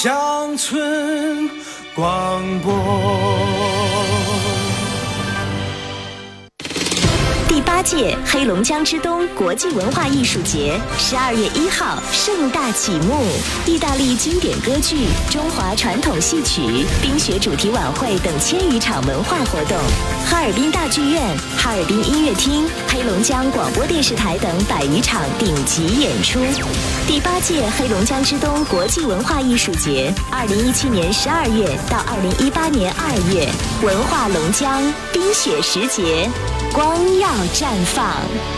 乡村届黑龙江之冬国际文化艺术节十二月一号盛大启幕，意大利经典歌剧、中华传统戏曲、冰雪主题晚会等千余场文化活动，哈尔滨大剧院、哈尔滨音乐厅、黑龙江广播电视台等百余场顶级演出。第八届黑龙江之冬国际文化艺术节，二零一七年十二月到二零一八年二月，文化龙江冰雪时节。光耀绽放。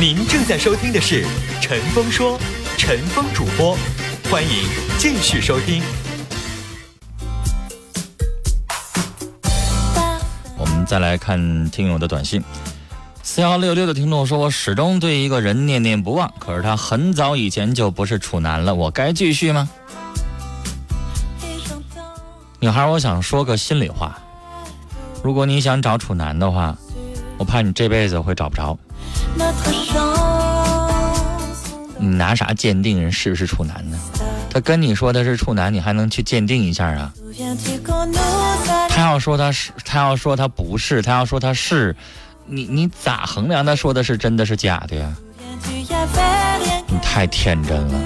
您正在收听的是陈峰说，陈峰主播，欢迎继续收听。我们再来看听友的短信，四幺六六的听众说：“我始终对一个人念念不忘，可是他很早以前就不是处男了，我该继续吗？”女孩，我想说个心里话，如果你想找处男的话。我怕你这辈子会找不着。你拿啥鉴定人是不是处男呢？他跟你说的是处男，你还能去鉴定一下啊？他要说他是，他要说他不是，他要说他是，你你咋衡量他说的是真的是假的呀？你太天真了。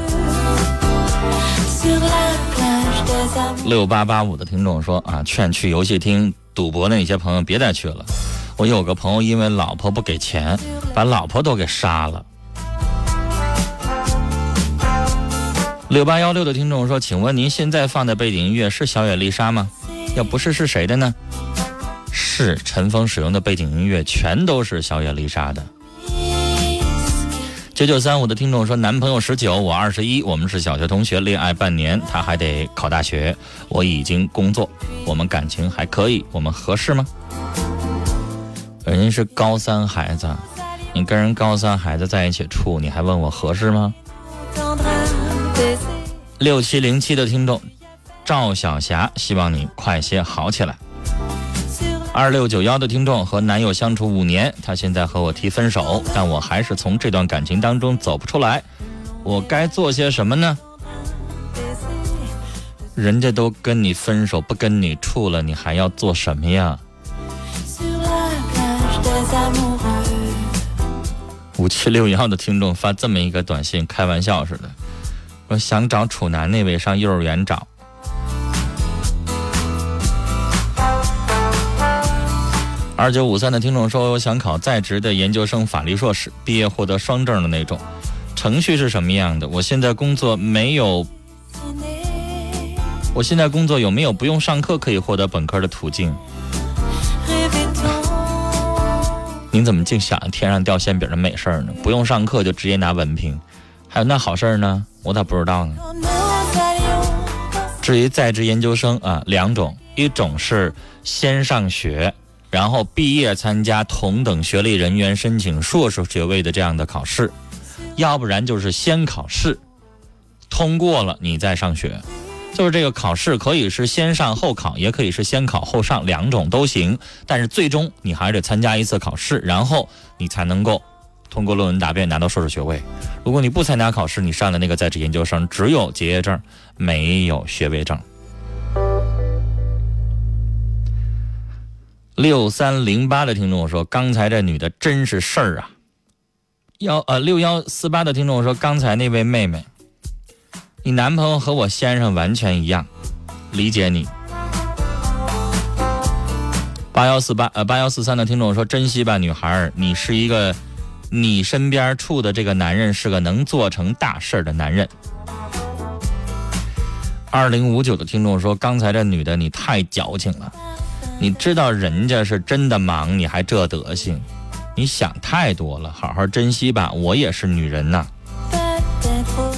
六八八五的听众说啊，劝去游戏厅赌博的那些朋友别再去了。我有个朋友，因为老婆不给钱，把老婆都给杀了。六八幺六的听众说：“请问您现在放的背景音乐是小野丽莎吗？要不是是谁的呢？”是陈峰使用的背景音乐，全都是小野丽莎的。九九三五的听众说：“男朋友十九，我二十一，我们是小学同学，恋爱半年，他还得考大学，我已经工作，我们感情还可以，我们合适吗？”人家是高三孩子，你跟人高三孩子在一起处，你还问我合适吗？六七零七的听众赵小霞，希望你快些好起来。二六九幺的听众和男友相处五年，他现在和我提分手，但我还是从这段感情当中走不出来，我该做些什么呢？人家都跟你分手，不跟你处了，你还要做什么呀？五七六幺的听众发这么一个短信，开玩笑似的，说想找处男那位上幼儿园找。二九五三的听众说，我想考在职的研究生法律硕士，毕业获得双证的那种。程序是什么样的？我现在工作没有？我现在工作有没有不用上课可以获得本科的途径？你怎么净想着天上掉馅饼的美事儿呢？不用上课就直接拿文凭，还有那好事儿呢？我咋不知道呢？至于在职研究生啊，两种，一种是先上学，然后毕业参加同等学历人员申请硕士学位的这样的考试，要不然就是先考试，通过了你再上学。就是这个考试可以是先上后考，也可以是先考后上，两种都行。但是最终你还得参加一次考试，然后你才能够通过论文答辩拿到硕士学位。如果你不参加考试，你上的那个在职研究生只有结业证，没有学位证。六三零八的听众说：“刚才这女的真是事儿啊！幺呃六幺四八的听众说，刚才那位妹妹，你男朋友和我先生完全一样，理解你。八幺四八呃八幺四三的听众说，珍惜吧，女孩儿，你是一个，你身边处的这个男人是个能做成大事儿的男人。二零五九的听众说，刚才这女的你太矫情了，你知道人家是真的忙，你还这德行。你想太多了，好好珍惜吧。我也是女人呐。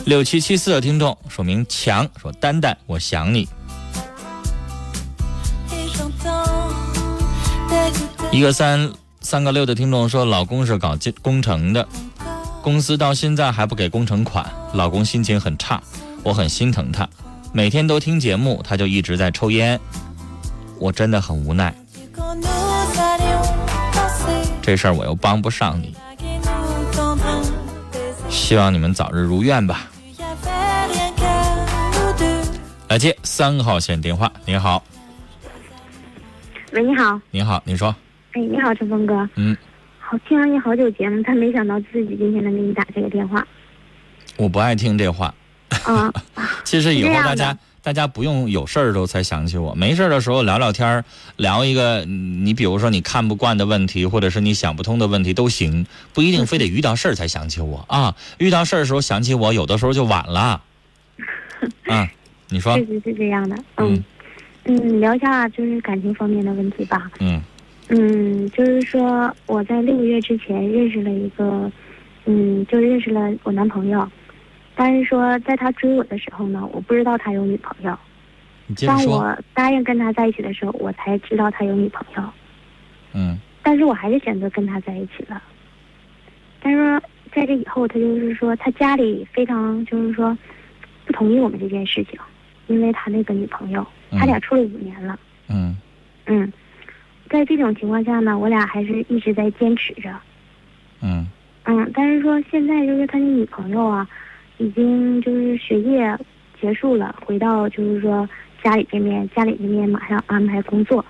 六七七四的听众说明强说丹丹，我想你。一个三三个六的听众说，老公是搞建工程的，公司到现在还不给工程款，老公心情很差，我很心疼他，每天都听节目，他就一直在抽烟，我真的很无奈。这事儿我又帮不上你，希望你们早日如愿吧。来接三号线电话，你好，喂，你好，你好，你说，哎，你好，陈峰哥，嗯，好，听了你好久节目，他没想到自己今天能给你打这个电话，我不爱听这话，啊，其实以后大家大家不用有事儿的时候才想起我，没事儿的时候聊聊天儿，聊一个嗯你比如说你看不惯的问题，或者是你想不通的问题都行，不一定非得遇到事儿才想起我。啊。遇到事儿的时候想起我，有的时候就晚了。啊，你说。确，实是这样的，嗯嗯，聊一下就是感情方面的问题吧，嗯。嗯，就是说我在六个月之前认识了一个，嗯，就认识了我男朋友，但是说在他追我的时候呢，我不知道他有女朋友，当我答应跟他在一起的时候，我才知道他有女朋友。嗯。但是我还是选择跟他在一起了。但是说在这以后，他就是说他家里非常就是说不同意我们这件事情，因为他那个女朋友，他俩处了五年了，嗯。嗯，在这种情况下呢，我俩还是一直在坚持着，嗯。嗯，但是说现在就是他那女朋友啊，已经就是学业结束了，回到就是说家里这边，家里这边马上安排工作，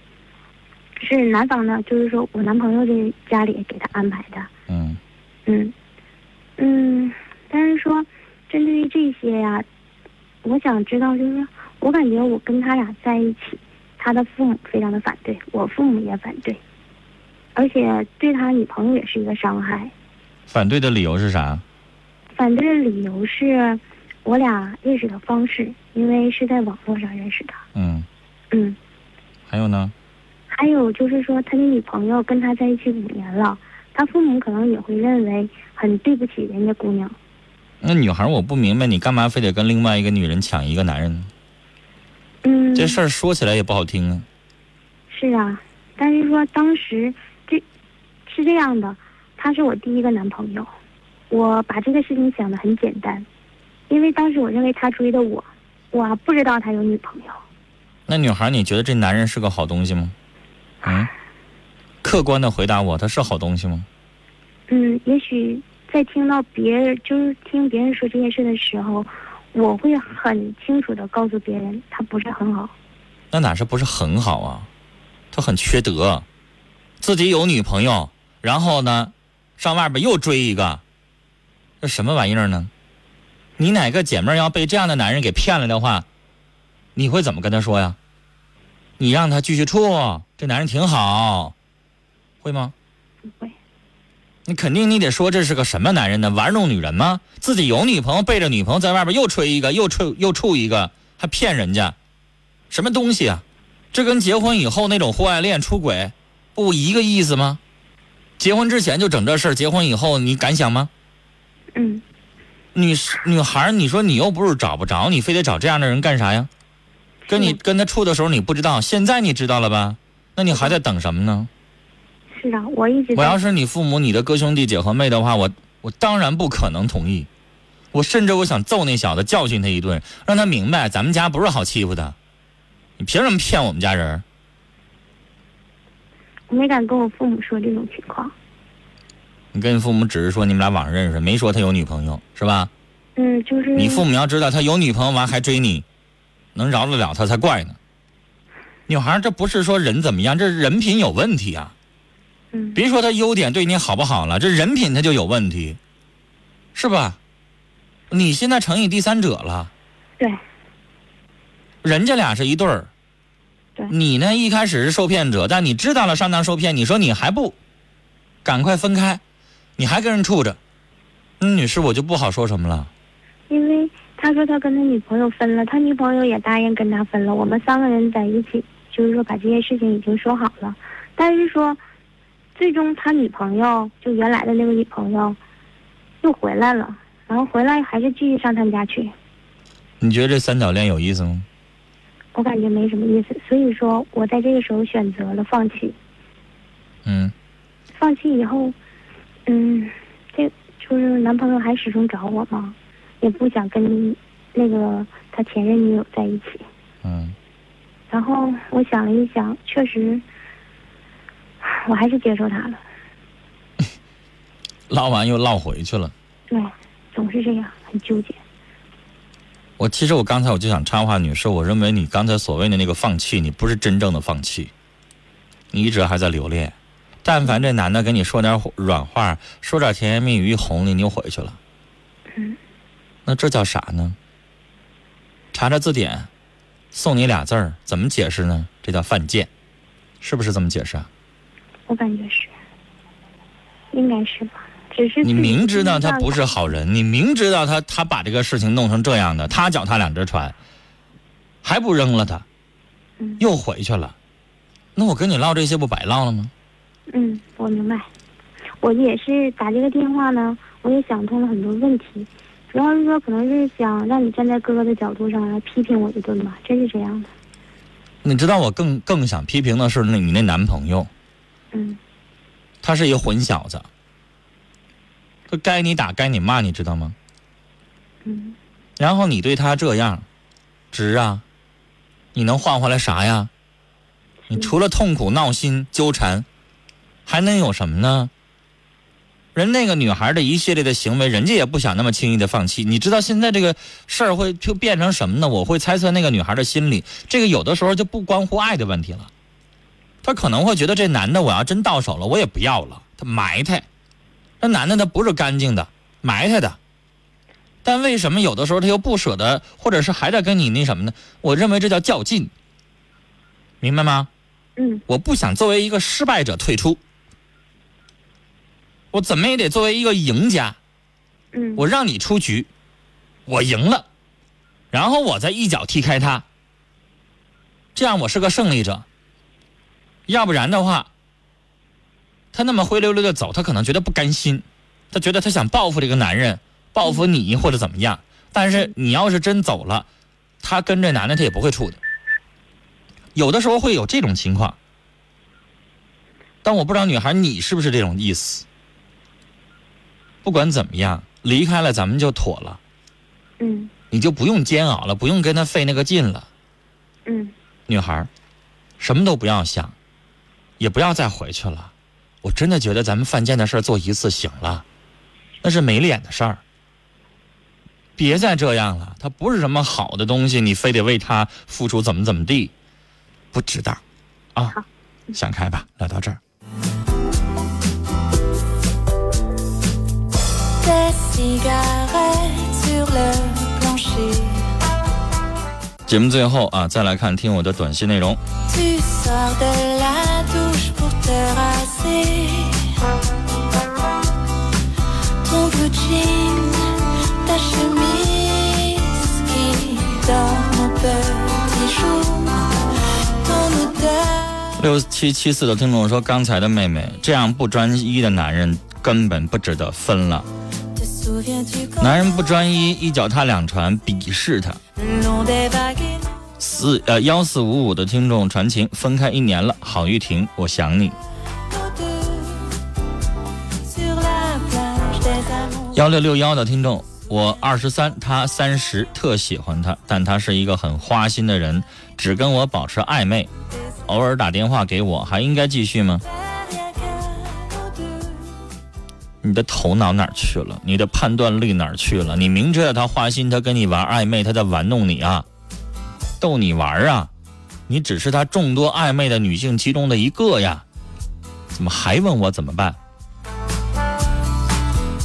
是男方呢，就是说我男朋友这家里给他安排的，嗯。嗯，嗯，但是说针对于这些呀、我想知道，就是我感觉我跟他俩在一起，他的父母非常的反对，我父母也反对，而且对他女朋友也是一个伤害。反对的理由是啥？反对的理由是我俩认识的方式，因为是在网络上认识的。嗯，嗯，还有呢？还有就是说，他的女朋友跟他在一起五年了，他父母可能也会认为很对不起人家姑娘。那女孩我不明白，你干嘛非得跟另外一个女人抢一个男人呢？嗯，这事儿说起来也不好听啊。是啊，但是说当时这是这样的，他是我第一个男朋友，我把这个事情想的很简单，因为当时我认为他追的我，我不知道他有女朋友。那女孩，你觉得这男人是个好东西吗？嗯，客观的回答我，他是好东西吗？嗯，也许在听到别人就是听别人说这件事的时候，我会很清楚的告诉别人，他不是很好。那哪是不是很好啊？他很缺德，自己有女朋友，然后呢，上外边又追一个，这什么玩意儿呢？你哪个姐妹要被这样的男人给骗了的话，你会怎么跟他说呀？你让他继续处，这男人挺好，会吗？不会，你肯定你得说这是个什么男人呢？玩弄女人吗？自己有女朋友，背着女朋友在外边又吹一个，又吹又处一个，还骗人家，什么东西啊？这跟结婚以后那种婚外恋出轨不一个意思吗？结婚之前就整这事儿，结婚以后你敢想吗？嗯，女女孩儿，你说你又不是找不着，你非得找这样的人干啥呀？跟你跟他处的时候你不知道，现在你知道了吧？那你还在等什么呢？我一直我要是你父母、你的哥兄弟姐和妹的话，我我当然不可能同意。我甚至我想揍那小子，教训他一顿，让他明白咱们家不是好欺负的。你凭什么骗我们家人？我没敢跟我父母说这种情况。你跟你父母只是说你们俩网上认识，没说他有女朋友，是吧？嗯，就是你父母要知道他有女朋友完还追你，能饶得了他才怪呢。女孩儿这不是说人怎么样，这人品有问题啊！嗯别说他优点对你好不好了，这人品他就有问题。是吧？你现在成以第三者了，对人家俩是一对儿。对你呢，一开始是受骗者，但你知道了上当受骗，你说你还不赶快分开，你还跟人处着，嗯，女士我就不好说什么了。因为他说他跟他女朋友分了，他女朋友也答应跟他分了。我们三个人在一起，就是说把这些事情已经说好了，但是说，最终他女朋友就原来的那个女朋友又回来了，然后回来还是继续上他们家去，你觉得这三角恋有意思吗？我感觉没什么意思，所以说我在这个时候选择了放弃。嗯，放弃以后，嗯，这就是男朋友还始终找我嘛，也不想跟那个他前任女友在一起。嗯，然后我想了一想，确实，我还是接受他了。唠完又唠回去了。对，总是这样，很纠结。我其实我刚才我就想插话，女士，我认为你刚才所谓的那个放弃，你不是真正的放弃，你一直还在留恋。但凡这男的跟你说点软话，说点甜言蜜语，一哄你，你又回去了。嗯。那这叫啥呢？查查字典，送你俩字儿，怎么解释呢？这叫犯贱，是不是这么解释啊？我感觉是，应该是吧。只是你明知道他不是好人，你明知道他他把这个事情弄成这样的，他脚踏两只船，还不扔了他，嗯又回去了，那我跟你唠这些不白唠了吗？嗯，我明白。我也是打这个电话呢，我也想通了很多问题，主要是说可能是想让你站在哥哥的角度上来批评我一顿吧，真是这样的。你知道我更更想批评的是那你那男朋友，嗯他是一个混小子，他该你打该你骂，你知道吗？嗯，然后你对他这样，值啊？你能换回来啥呀？你除了痛苦、闹心、纠缠，还能有什么呢？人那个女孩的一系列的行为，人家也不想那么轻易的放弃。你知道现在这个事儿会就变成什么呢？我会猜测那个女孩的心理，这个有的时候就不关乎爱的问题了。她可能会觉得这男的我要真到手了，我也不要了，他埋汰。这男的他不是干净的，埋汰的。但为什么有的时候他又不舍得，或者是还在跟你那什么呢？我认为这叫较劲，明白吗？嗯我不想作为一个失败者退出，我怎么也得作为一个赢家，嗯，我让你出局，我赢了，然后我再一脚踢开他，这样我是个胜利者。要不然的话，他那么灰溜溜的走，他可能觉得不甘心，他觉得他想报复这个男人，报复你或者怎么样。但是你要是真走了，他跟这男的他也不会处的。有的时候会有这种情况，但我不知道女孩你是不是这种意思。不管怎么样，离开了咱们就妥了，嗯你就不用煎熬了，不用跟他费那个劲了。嗯女孩，什么都不要想，也不要再回去了。我真的觉得咱们犯贱的事儿做一次行了，那是没脸的事儿。别再这样了，他不是什么好的东西，你非得为他付出怎么怎么地，不值当啊！想开吧，聊到这儿。节目最后啊，再来看听我的短信内容。六七七四的听众说，刚才的妹妹这样不专一的男人根本不值得分了。男人不专一，一脚踏两船，鄙视他。四呃幺四五五的听众传情，分开一年了，郝玉婷，我想你。幺六六幺的听众，我二十三，他三十，特喜欢他，但他是一个很花心的人，只跟我保持暧昧，偶尔打电话给我，还应该继续吗？你的头脑哪去了？你的判断力哪去了？你明知道他花心，他跟你玩暧昧，他在玩弄你啊，逗你玩啊，你只是他众多暧昧的女性其中的一个呀，怎么还问我怎么办？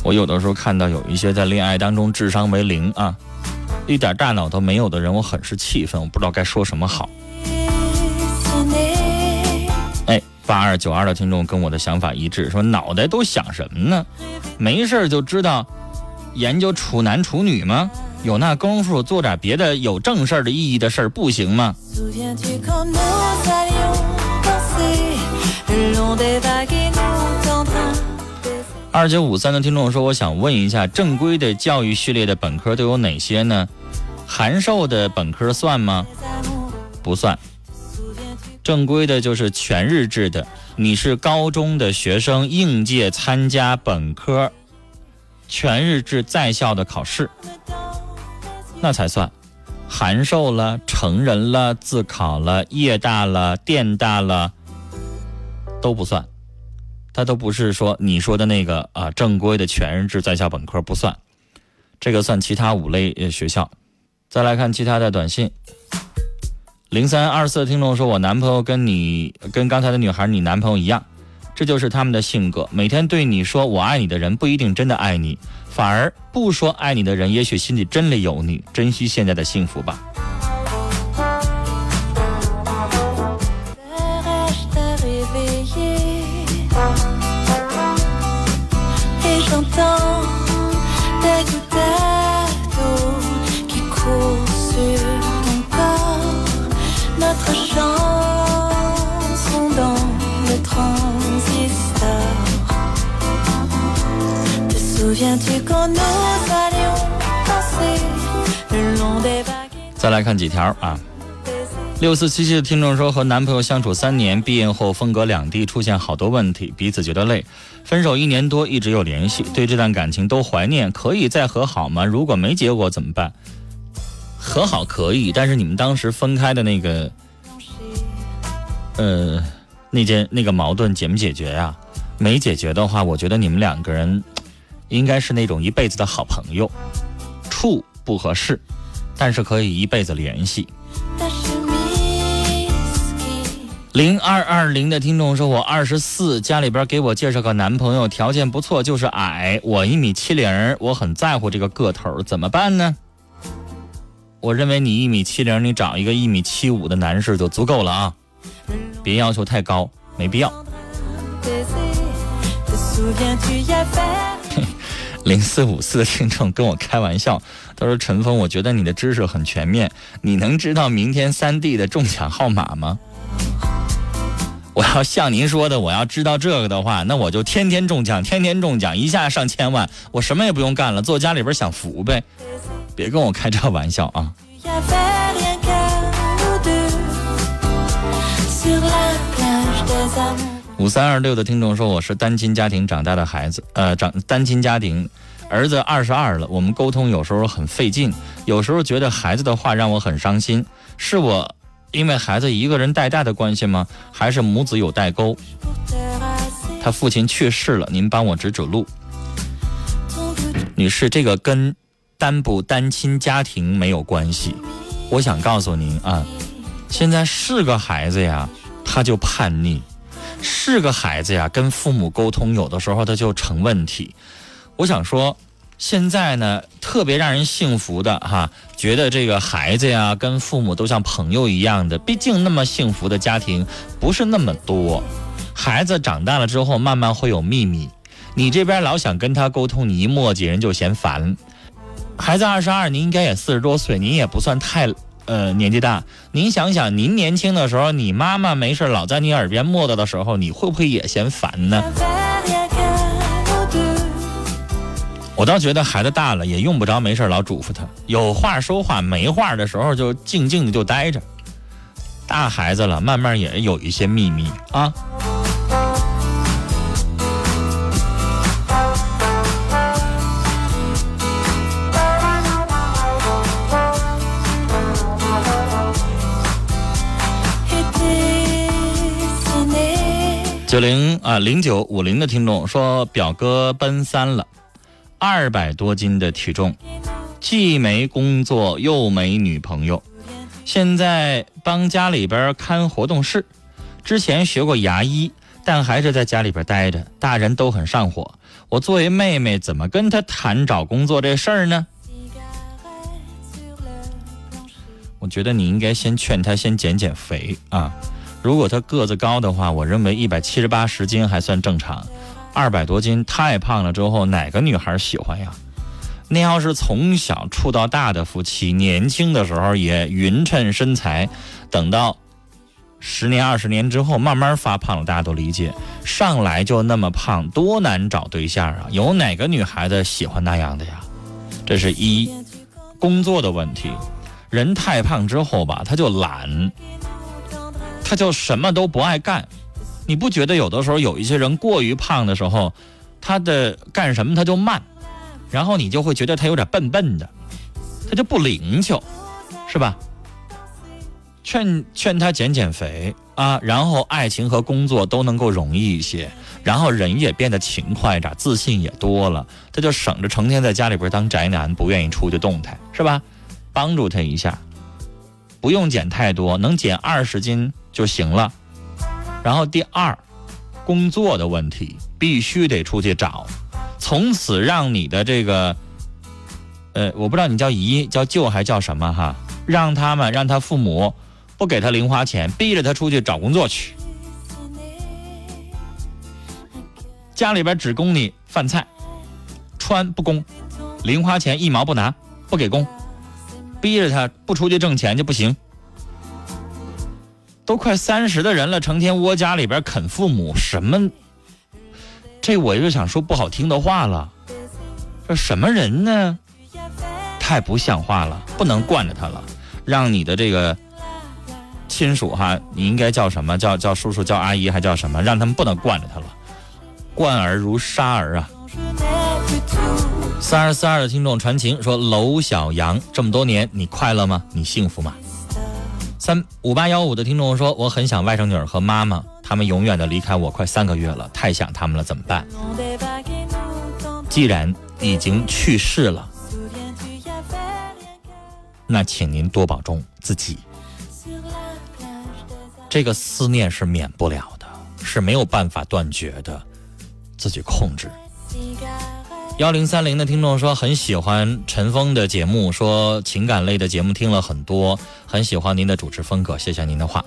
我有的时候看到有一些在恋爱当中智商为零啊，一点大脑都没有的人，我很是气愤，我不知道该说什么好。哎，八二九二的听众跟我的想法一致，说脑袋都想什么呢？没事就知道研究处男处女吗？有那功夫做点别的有正事儿的意义的事儿不行吗？二九五三的听众说：“我想问一下，正规的教育序列的本科都有哪些呢？函授的本科算吗？不算。正规的就是全日制的，你是高中的学生，应届参加本科全日制在校的考试，那才算。函授了、成人了、自考了、夜大了、电大了，都不算。”它都不是说你说的那个啊，正规的全日制在校本科不算，这个算其他五类学校。再来看其他的短信，零三二四的听众说：“我男朋友跟你跟刚才的女孩你男朋友一样，这就是他们的性格。每天对你说我爱你的人不一定真的爱你，反而不说爱你的人也许心里真的有你。珍惜现在的幸福吧。”再来看几条啊。六四七七的听众说，和男朋友相处三年，毕业后分隔两地，出现好多问题，彼此觉得累。分手一年多，一直有联系，对这段感情都怀念，可以再和好吗？如果没结果怎么办？和好可以，但是你们当时分开的那个，呃，那件那个矛盾解没解决呀？没解决的话，我觉得你们两个人应该是那种一辈子的好朋友，处不合适，但是可以一辈子联系。零二二零的听众说：“我二十四，家里边给我介绍个男朋友，条件不错，就是矮。我一米七零，我很在乎这个个头，怎么办呢？”我认为你一米七零，你找一个一米七五的男士就足够了啊，别要求太高，没必要。零四五四的听众跟我开玩笑，他说：“陈峰，我觉得你的知识很全面，你能知道明天三 D 的中奖号码吗？” 我要像您说的，我要知道这个的话，那我就天天中奖，天天中奖，一下上千万，我什么也不用干了，坐家里边享福呗。别跟我开这玩笑啊！五三二六的听众说，我是单亲家庭长大的孩子，呃，长单亲家庭，儿子二十二了，我们沟通有时候很费劲，有时候觉得孩子的话让我很伤心，是我。因为孩子一个人带大的关系吗？还是母子有代沟？他父亲去世了，您帮我指指路。女士，这个跟单不单亲家庭没有关系。我想告诉您啊，现在是个孩子呀，他就叛逆；是个孩子呀，跟父母沟通有的时候他就成问题。我想说。现在呢，特别让人幸福的哈，觉得这个孩子呀，跟父母都像朋友一样的。毕竟那么幸福的家庭不是那么多。孩子长大了之后，慢慢会有秘密。你这边老想跟他沟通，你一磨叽人就嫌烦。孩子二十二，您应该也四十多岁，您也不算太呃年纪大。您想想，您年轻的时候，你妈妈没事老在你耳边磨叨的时候，你会不会也嫌烦呢？我倒觉得孩子大了也用不着没事老嘱咐他，有话说话，没话的时候就静静的就待着。大孩子了，慢慢也有一些秘密啊。九零啊零九五零的听众说，表哥奔三了。二百多斤的体重，既没工作又没女朋友，现在帮家里边看活动室。之前学过牙医，但还是在家里边待着。大人都很上火，我作为妹妹，怎么跟他谈找工作这事儿呢？我觉得你应该先劝他先减减肥啊。如果他个子高的话，我认为一百七十八十斤还算正常，二百多斤太胖了之后，哪个女孩喜欢呀？那要是从小处到大的夫妻，年轻的时候也匀称身材，等到十年二十年之后慢慢发胖了，大家都理解。上来就那么胖，多难找对象啊！有哪个女孩子喜欢那样的呀？这是一工作的问题。人太胖之后吧，他就懒，他就什么都不爱干。你不觉得有的时候有一些人过于胖的时候，他的干什么他就慢，然后你就会觉得他有点笨笨的，他就不灵巧，是吧？劝劝他减减肥啊，然后爱情和工作都能够容易一些，然后人也变得勤快点，自信也多了，他就省着成天在家里边当宅男，不愿意出去动弹，是吧？帮助他一下，不用减太多，能减二十斤就行了。然后第二，工作的问题必须得出去找，从此让你的这个，呃，我不知道你叫姨叫舅还叫什么哈，让他们让他父母不给他零花钱，逼着他出去找工作去。家里边只供你饭菜，穿不供，零花钱一毛不拿，不给供。逼着他不出去挣钱就不行。都快三十的人了，成天窝家里边啃父母，什么？这我就想说不好听的话了，这什么人呢？太不像话了，不能惯着他了。让你的这个亲属哈，你应该叫什么叫叫叔叔叫阿姨还叫什么？让他们不能惯着他了，惯儿如杀儿啊。三二四二的听众传情说：“娄小阳，这么多年你快乐吗？你幸福吗？”三五八幺五的听众说：“我很想外甥女儿和妈妈，他们永远的离开我快三个月了，太想他们了，怎么办？”既然已经去世了，那请您多保重自己。这个思念是免不了的，是没有办法断绝的，自己控制。幺零三零的听众说很喜欢陈峰的节目，说情感类的节目听了很多，很喜欢您的主持风格，谢谢您的话。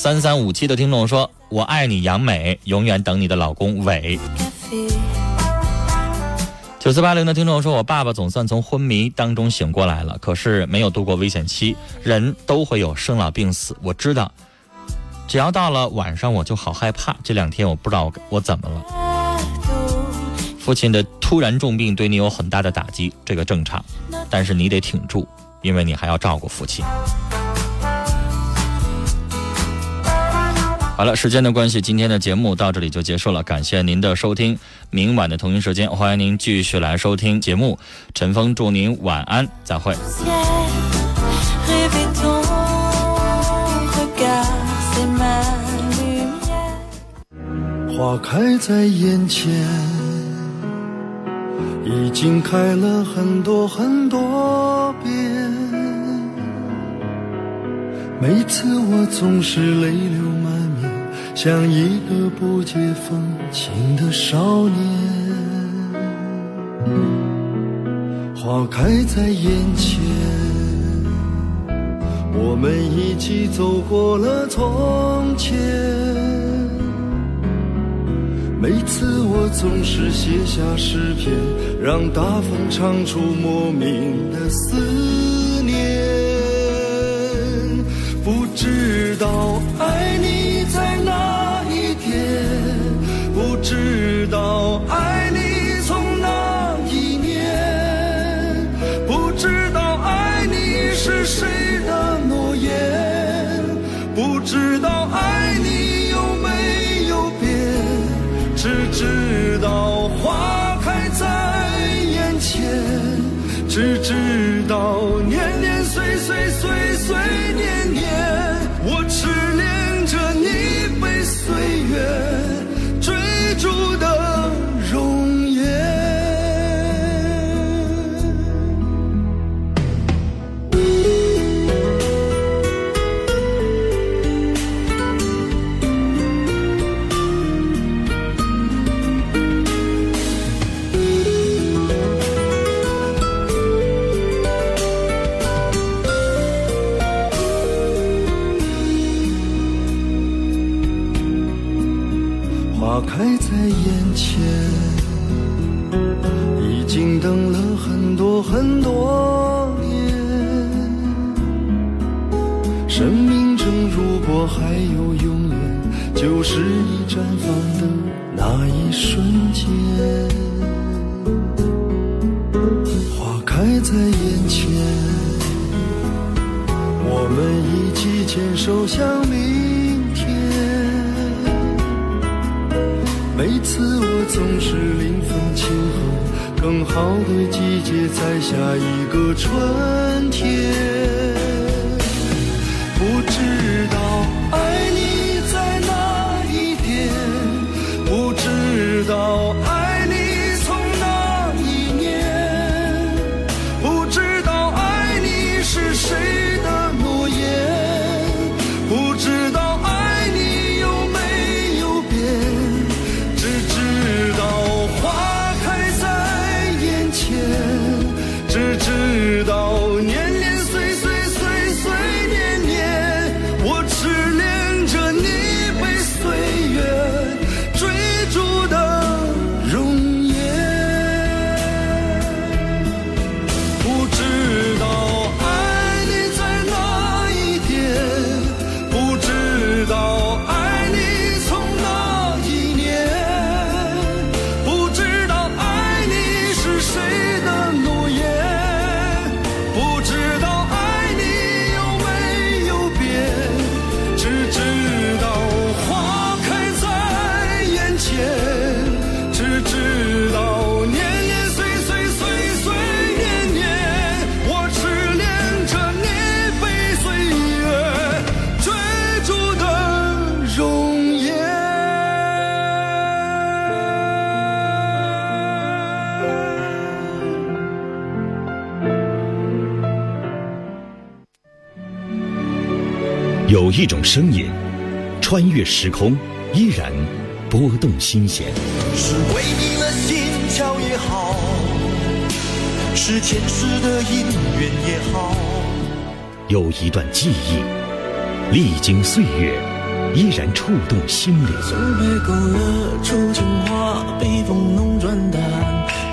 三三五七的听众说，我爱你杨美，永远等你的老公伟。九四八零的听众说，我爸爸总算从昏迷当中醒过来了，可是没有度过危险期，人都会有生老病死，我知道，只要到了晚上我就好害怕，这两天我不知道我怎么了。父亲的突然重病对你有很大的打击，这个正常，但是你得挺住，因为你还要照顾父亲。好了，时间的关系，今天的节目到这里就结束了，感谢您的收听。明晚的同一时间，欢迎您继续来收听节目。陈峰祝您晚安，再会。花开在眼前，已经开了很多很多遍。每次我总是泪流满面，像一个不解风情的少年。花开在眼前，我们一起走过了从前。每次我总是写下诗篇，让大风唱出莫名的思念。不知道爱你在哪一天，不知道爱在眼前，已经等了很多很多年。生命中如果还有永远，就是你绽放的那一瞬间。花开在眼前，我们一起牵手向明每次我总是临风前后，更好的季节在下一个春天。一种声音，穿越时空，依然拨动心弦；是为你了心跳也好，是前世的姻缘也好。有一段记忆，历经岁月，依然触动心灵。松柏勾勒出情花，北风弄转淡，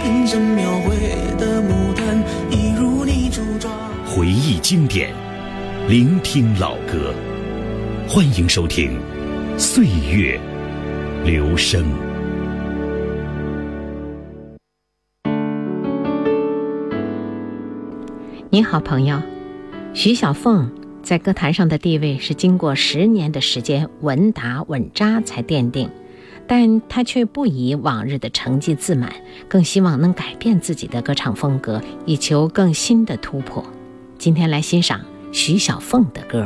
冰山描绘的牡丹，一如你主抓。回忆经典，聆听老歌，欢迎收听《岁月留声》。你好，朋友，徐小凤在歌坛上的地位是经过十年的时间稳打稳扎才奠定，但她却不以往日的成绩自满，更希望能改变自己的歌唱风格，以求更新的突破。今天来欣赏徐小凤的歌。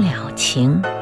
了情。